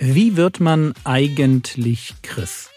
Wie wird man eigentlich Christ?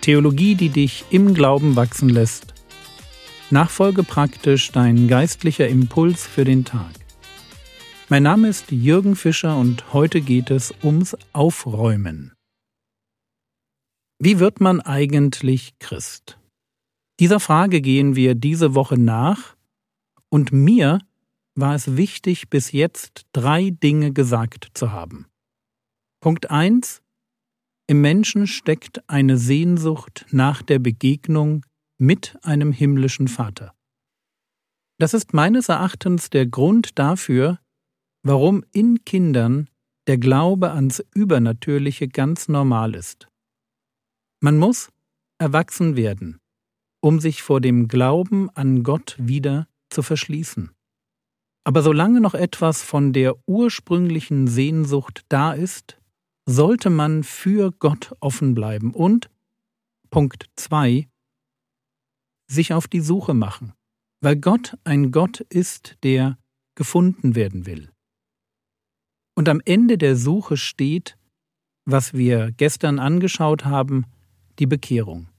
Theologie, die dich im Glauben wachsen lässt. Nachfolge praktisch dein geistlicher Impuls für den Tag. Mein Name ist Jürgen Fischer und heute geht es ums Aufräumen. Wie wird man eigentlich Christ? Dieser Frage gehen wir diese Woche nach und mir war es wichtig, bis jetzt drei Dinge gesagt zu haben. Punkt 1. Im Menschen steckt eine Sehnsucht nach der Begegnung mit einem himmlischen Vater. Das ist meines Erachtens der Grund dafür, warum in Kindern der Glaube ans Übernatürliche ganz normal ist. Man muss erwachsen werden, um sich vor dem Glauben an Gott wieder zu verschließen. Aber solange noch etwas von der ursprünglichen Sehnsucht da ist, sollte man für Gott offen bleiben und Punkt 2 sich auf die Suche machen, weil Gott ein Gott ist, der gefunden werden will. Und am Ende der Suche steht, was wir gestern angeschaut haben, die Bekehrung.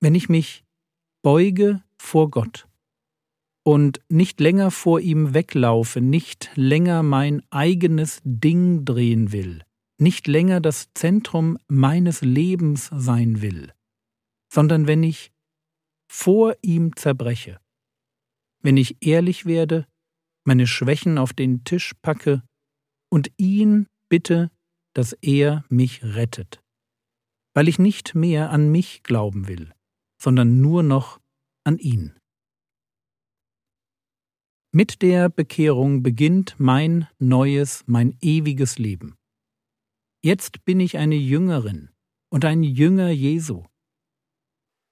Wenn ich mich beuge vor Gott und nicht länger vor ihm weglaufe, nicht länger mein eigenes Ding drehen will, nicht länger das Zentrum meines Lebens sein will, sondern wenn ich vor ihm zerbreche, wenn ich ehrlich werde, meine Schwächen auf den Tisch packe und ihn bitte, dass er mich rettet, weil ich nicht mehr an mich glauben will, sondern nur noch an ihn. Mit der Bekehrung beginnt mein neues, mein ewiges Leben. Jetzt bin ich eine Jüngerin und ein Jünger Jesu.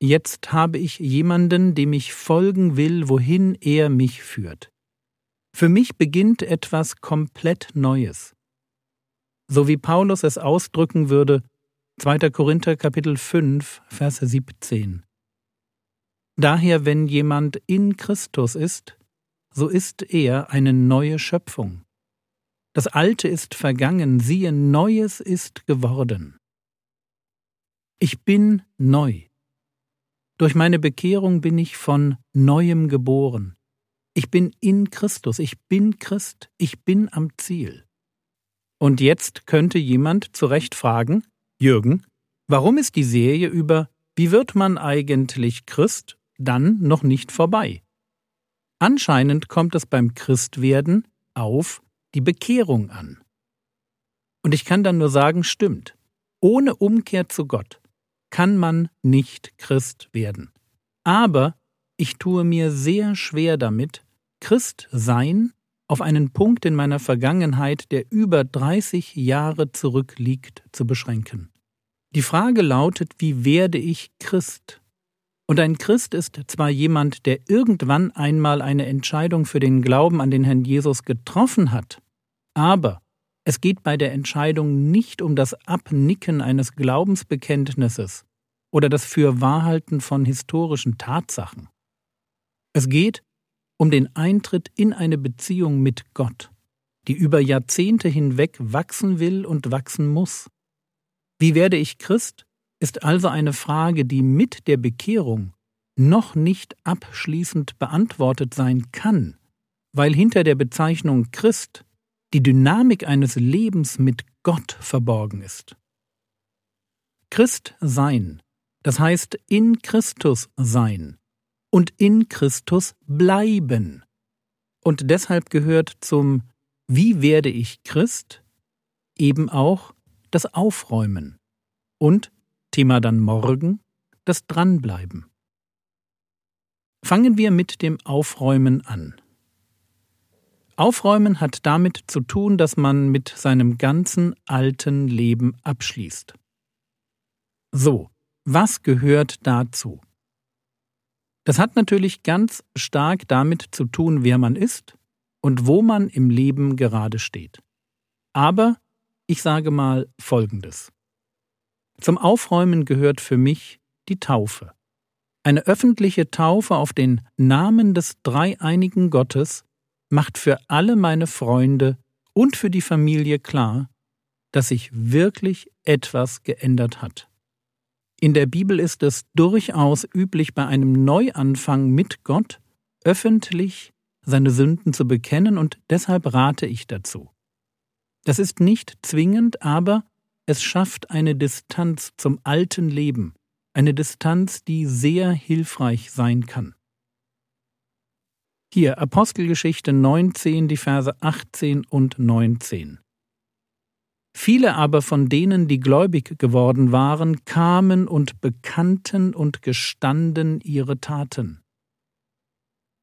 Jetzt habe ich jemanden, dem ich folgen will, wohin er mich führt. Für mich beginnt etwas komplett Neues. So wie Paulus es ausdrücken würde, 2. Korinther Kapitel 5, Vers 17. Daher, wenn jemand in Christus ist, so ist er eine neue Schöpfung. Das Alte ist vergangen, siehe, Neues ist geworden. Ich bin neu. Durch meine Bekehrung bin ich von neuem geboren. Ich bin in Christus, ich bin Christ, ich bin am Ziel. Und jetzt könnte jemand zu Recht fragen, Jürgen, warum ist die Serie über Wie wird man eigentlich Christ dann noch nicht vorbei? Anscheinend kommt es beim Christwerden auf die Bekehrung an. Und ich kann dann nur sagen, stimmt. Ohne Umkehr zu Gott kann man nicht Christ werden. Aber ich tue mir sehr schwer damit, Christ sein auf einen Punkt in meiner Vergangenheit, der über 30 Jahre zurückliegt, zu beschränken. Die Frage lautet, wie werde ich Christ? Und ein Christ ist zwar jemand, der irgendwann einmal eine Entscheidung für den Glauben an den Herrn Jesus getroffen hat, aber es geht bei der Entscheidung nicht um das Abnicken eines Glaubensbekenntnisses oder das Fürwahrhalten von historischen Tatsachen. Es geht um den Eintritt in eine Beziehung mit Gott, die über Jahrzehnte hinweg wachsen will und wachsen muss. Wie werde ich Christ? Ist also eine Frage, die mit der Bekehrung noch nicht abschließend beantwortet sein kann, weil hinter der Bezeichnung Christ die Dynamik eines Lebens mit Gott verborgen ist. Christ sein, das heißt in Christus sein und in Christus bleiben. Und deshalb gehört zum Wie werde ich Christ eben auch das Aufräumen und Thema dann morgen das Dranbleiben. Fangen wir mit dem Aufräumen an. Aufräumen hat damit zu tun, dass man mit seinem ganzen alten Leben abschließt. So, was gehört dazu? Das hat natürlich ganz stark damit zu tun, wer man ist und wo man im Leben gerade steht. Aber ich sage mal Folgendes. Zum Aufräumen gehört für mich die Taufe. Eine öffentliche Taufe auf den Namen des dreieinigen Gottes macht für alle meine Freunde und für die Familie klar, dass sich wirklich etwas geändert hat. In der Bibel ist es durchaus üblich, bei einem Neuanfang mit Gott öffentlich seine Sünden zu bekennen und deshalb rate ich dazu. Das ist nicht zwingend, aber es schafft eine Distanz zum alten Leben, eine Distanz, die sehr hilfreich sein kann. Hier Apostelgeschichte 19, die Verse 18 und 19. Viele aber von denen, die gläubig geworden waren, kamen und bekannten und gestanden ihre Taten.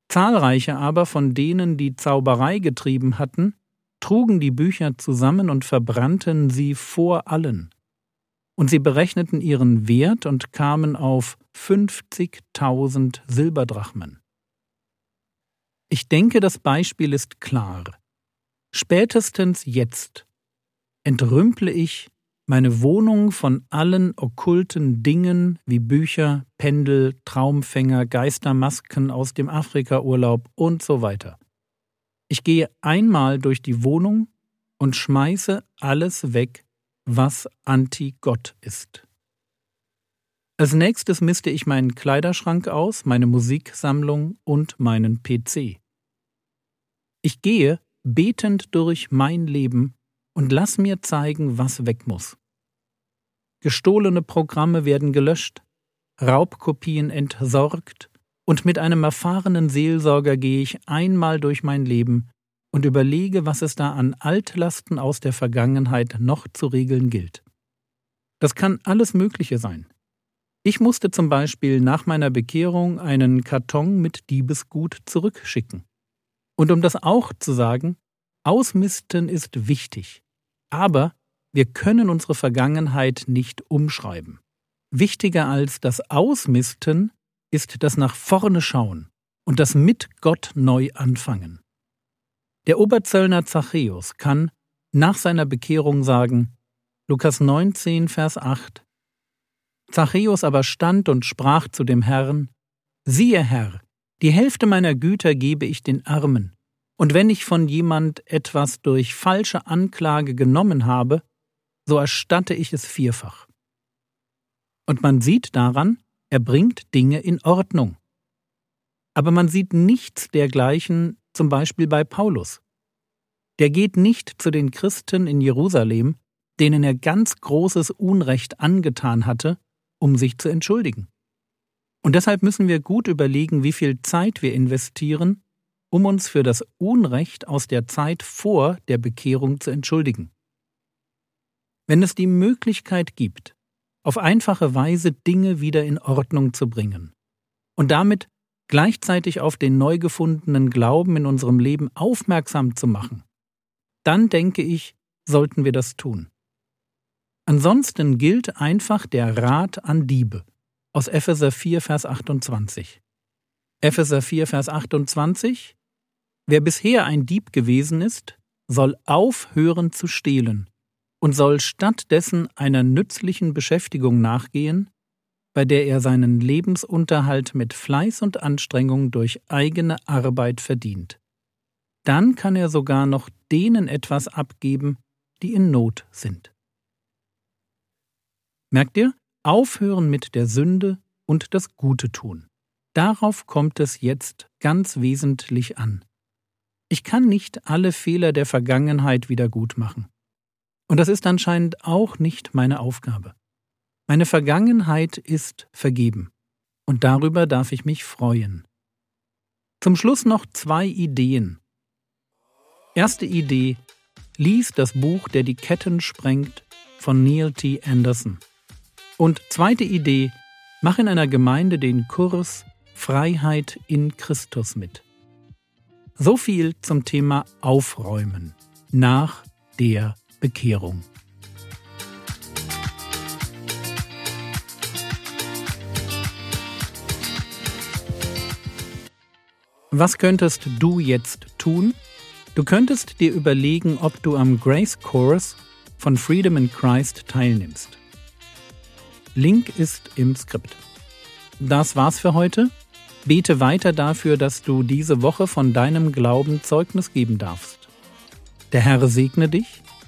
Zahlreiche aber von denen, die Zauberei getrieben hatten, trugen die Bücher zusammen und verbrannten sie vor allen. Und sie berechneten ihren Wert und kamen auf 50.000 Silberdrachmen. Ich denke, das Beispiel ist klar. Spätestens jetzt entrümple ich meine Wohnung von allen okkulten Dingen wie Bücher, Pendel, Traumfänger, Geistermasken aus dem Afrikaurlaub und so weiter. Ich gehe einmal durch die Wohnung und schmeiße alles weg, was anti-Gott ist. Als nächstes misste ich meinen Kleiderschrank aus, meine Musiksammlung und meinen PC. Ich gehe betend durch mein Leben und lass mir zeigen, was weg muss. Gestohlene Programme werden gelöscht, Raubkopien entsorgt, und mit einem erfahrenen Seelsorger gehe ich einmal durch mein Leben und überlege, was es da an Altlasten aus der Vergangenheit noch zu regeln gilt. Das kann alles Mögliche sein. Ich musste zum Beispiel nach meiner Bekehrung einen Karton mit Diebesgut zurückschicken. Und um das auch zu sagen, Ausmisten ist wichtig. Aber wir können unsere Vergangenheit nicht umschreiben. Wichtiger als das Ausmisten ist das nach vorne schauen und das mit Gott neu anfangen. Der Oberzöllner Zachäus kann nach seiner Bekehrung sagen, Lukas 19, Vers 8, Zachäus aber stand und sprach zu dem Herrn, Siehe Herr, die Hälfte meiner Güter gebe ich den Armen, und wenn ich von jemand etwas durch falsche Anklage genommen habe, so erstatte ich es vierfach. Und man sieht daran, er bringt Dinge in Ordnung. Aber man sieht nichts dergleichen zum Beispiel bei Paulus. Der geht nicht zu den Christen in Jerusalem, denen er ganz großes Unrecht angetan hatte, um sich zu entschuldigen. Und deshalb müssen wir gut überlegen, wie viel Zeit wir investieren, um uns für das Unrecht aus der Zeit vor der Bekehrung zu entschuldigen. Wenn es die Möglichkeit gibt, auf einfache Weise Dinge wieder in Ordnung zu bringen und damit gleichzeitig auf den neu gefundenen Glauben in unserem Leben aufmerksam zu machen, dann denke ich, sollten wir das tun. Ansonsten gilt einfach der Rat an Diebe aus Epheser 4, Vers 28. Epheser 4, Vers 28 Wer bisher ein Dieb gewesen ist, soll aufhören zu stehlen und soll stattdessen einer nützlichen Beschäftigung nachgehen, bei der er seinen Lebensunterhalt mit Fleiß und Anstrengung durch eigene Arbeit verdient. Dann kann er sogar noch denen etwas abgeben, die in Not sind. Merkt ihr? Aufhören mit der Sünde und das Gute tun. Darauf kommt es jetzt ganz wesentlich an. Ich kann nicht alle Fehler der Vergangenheit wieder gut machen. Und das ist anscheinend auch nicht meine Aufgabe. Meine Vergangenheit ist vergeben. Und darüber darf ich mich freuen. Zum Schluss noch zwei Ideen. Erste Idee. Lies das Buch, der die Ketten sprengt, von Neil T. Anderson. Und zweite Idee. Mach in einer Gemeinde den Kurs Freiheit in Christus mit. So viel zum Thema Aufräumen nach der Bekehrung. Was könntest du jetzt tun? Du könntest dir überlegen, ob du am Grace Course von Freedom in Christ teilnimmst. Link ist im Skript. das war's für heute. Bete weiter dafür, dass du diese Woche von deinem Glauben Zeugnis geben darfst. Der Herr segne dich,